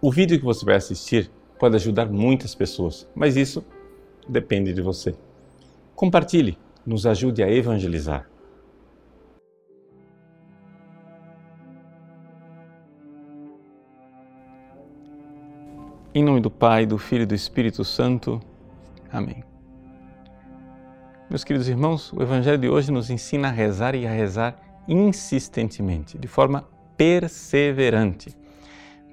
O vídeo que você vai assistir pode ajudar muitas pessoas, mas isso depende de você. Compartilhe, nos ajude a evangelizar. Em nome do Pai, do Filho e do Espírito Santo. Amém. Meus queridos irmãos, o Evangelho de hoje nos ensina a rezar e a rezar insistentemente, de forma perseverante.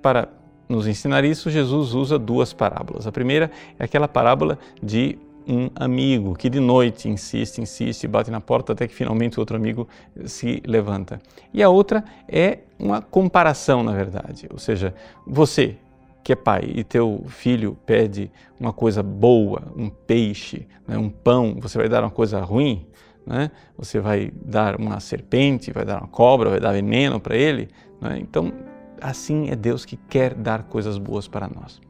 Para nos ensinar isso, Jesus usa duas parábolas. A primeira é aquela parábola de um amigo que de noite insiste, insiste, bate na porta até que finalmente o outro amigo se levanta. E a outra é uma comparação, na verdade. Ou seja, você que é pai e teu filho pede uma coisa boa, um peixe, né, um pão, você vai dar uma coisa ruim? Né? Você vai dar uma serpente, vai dar uma cobra, vai dar veneno para ele? Né? Então, assim é Deus que quer dar coisas boas para nós.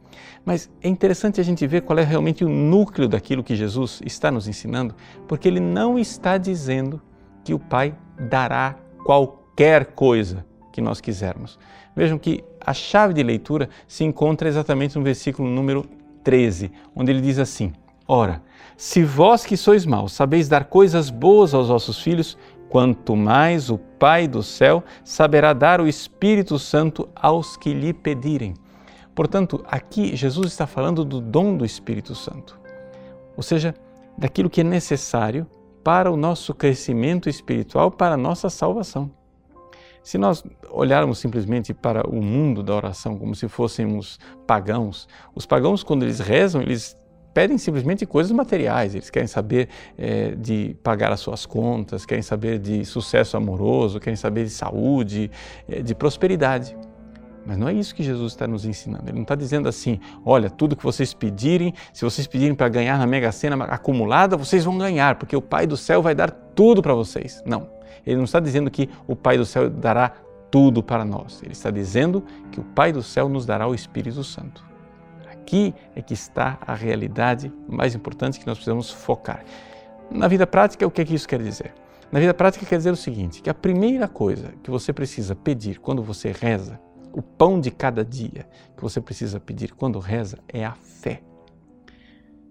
Mas é interessante a gente ver qual é realmente o núcleo daquilo que Jesus está nos ensinando, porque ele não está dizendo que o Pai dará qualquer coisa que nós quisermos. Vejam que a chave de leitura se encontra exatamente no versículo número 13, onde ele diz assim: Ora, se vós que sois maus sabeis dar coisas boas aos vossos filhos, quanto mais o Pai do céu saberá dar o Espírito Santo aos que lhe pedirem. Portanto, aqui Jesus está falando do dom do Espírito Santo, ou seja, daquilo que é necessário para o nosso crescimento espiritual, para a nossa salvação. Se nós olharmos simplesmente para o mundo da oração como se fôssemos pagãos, os pagãos, quando eles rezam, eles pedem simplesmente coisas materiais, eles querem saber é, de pagar as suas contas, querem saber de sucesso amoroso, querem saber de saúde, é, de prosperidade. Mas não é isso que Jesus está nos ensinando. Ele não está dizendo assim: olha, tudo que vocês pedirem, se vocês pedirem para ganhar na Mega Sena acumulada, vocês vão ganhar, porque o Pai do céu vai dar tudo para vocês. Não. Ele não está dizendo que o Pai do céu dará tudo para nós. Ele está dizendo que o Pai do céu nos dará o Espírito Santo. Aqui é que está a realidade mais importante que nós precisamos focar. Na vida prática, o que é que isso quer dizer? Na vida prática quer dizer o seguinte, que a primeira coisa que você precisa pedir quando você reza, o pão de cada dia que você precisa pedir quando reza é a fé.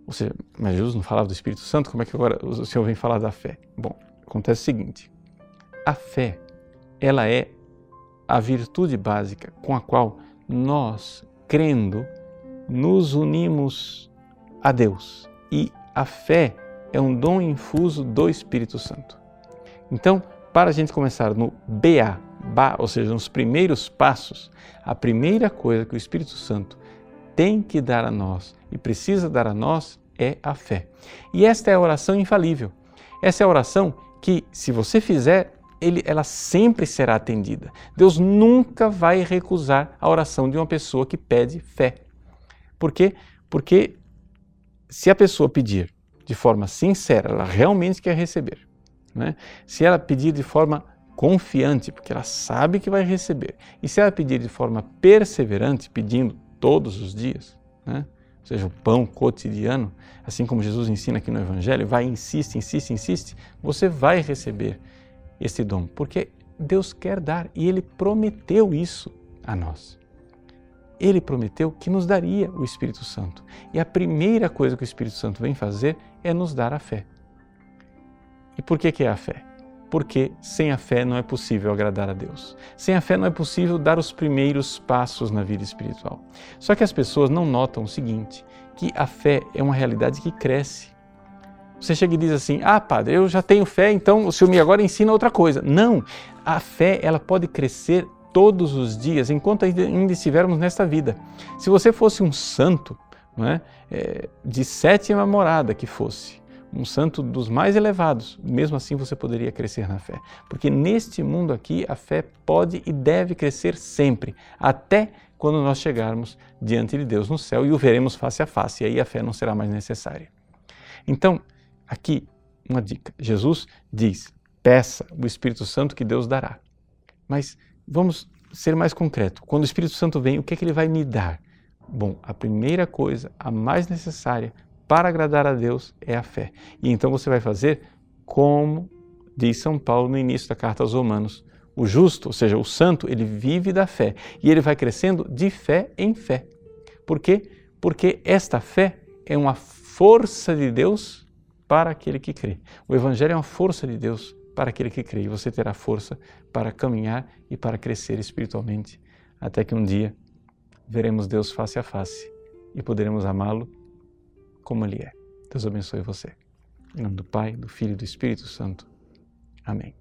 Ou seja, mas Jesus não falava do Espírito Santo, como é que agora o Senhor vem falar da fé? Bom, acontece o seguinte, a fé, ela é a virtude básica com a qual nós, crendo, nos unimos a Deus. E a fé é um dom infuso do Espírito Santo. Então, para a gente começar no BA, ba, ou seja, nos primeiros passos, a primeira coisa que o Espírito Santo tem que dar a nós e precisa dar a nós é a fé. E esta é a oração infalível. Essa é a oração que, se você fizer, ele, ela sempre será atendida. Deus nunca vai recusar a oração de uma pessoa que pede fé. Por quê? Porque se a pessoa pedir de forma sincera, ela realmente quer receber. Né? Se ela pedir de forma confiante, porque ela sabe que vai receber, e se ela pedir de forma perseverante, pedindo todos os dias, né? ou seja, o pão cotidiano, assim como Jesus ensina aqui no Evangelho, vai, insiste, insiste, insiste, você vai receber esse dom, porque Deus quer dar e Ele prometeu isso a nós. Ele prometeu que nos daria o Espírito Santo. E a primeira coisa que o Espírito Santo vem fazer é nos dar a fé. E por que, que é a fé? Porque sem a fé não é possível agradar a Deus. Sem a fé não é possível dar os primeiros passos na vida espiritual. Só que as pessoas não notam o seguinte: que a fé é uma realidade que cresce você chega e diz assim: "Ah, padre, eu já tenho fé, então o senhor me agora ensina outra coisa". Não, a fé ela pode crescer todos os dias enquanto ainda estivermos nesta vida. Se você fosse um santo, é? É, de sétima morada que fosse, um santo dos mais elevados, mesmo assim você poderia crescer na fé. Porque neste mundo aqui a fé pode e deve crescer sempre, até quando nós chegarmos diante de Deus no céu e o veremos face a face, e aí a fé não será mais necessária. Então, Aqui, uma dica: Jesus diz, peça o Espírito Santo que Deus dará. Mas vamos ser mais concreto. Quando o Espírito Santo vem, o que é que ele vai me dar? Bom, a primeira coisa, a mais necessária para agradar a Deus é a fé. E então você vai fazer como diz São Paulo no início da carta aos Romanos: O justo, ou seja, o santo, ele vive da fé e ele vai crescendo de fé em fé. Por quê? Porque esta fé é uma força de Deus para aquele que crê. O Evangelho é uma força de Deus para aquele que crê e você terá força para caminhar e para crescer espiritualmente até que um dia veremos Deus face a face e poderemos amá-lo como Ele é. Deus abençoe você. Em nome do Pai, do Filho e do Espírito Santo. Amém.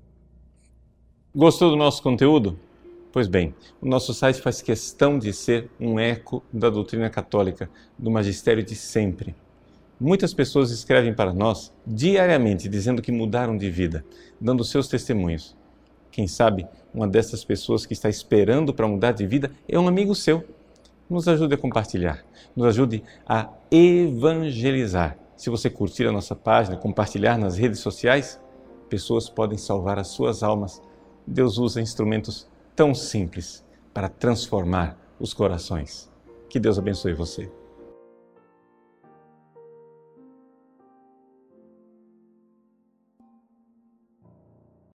Gostou do nosso conteúdo? Pois bem, o nosso site faz questão de ser um eco da doutrina católica, do magistério de sempre. Muitas pessoas escrevem para nós diariamente dizendo que mudaram de vida, dando seus testemunhos. Quem sabe uma dessas pessoas que está esperando para mudar de vida é um amigo seu. Nos ajude a compartilhar, nos ajude a evangelizar. Se você curtir a nossa página, compartilhar nas redes sociais, pessoas podem salvar as suas almas Deus usa instrumentos tão simples para transformar os corações. Que Deus abençoe você.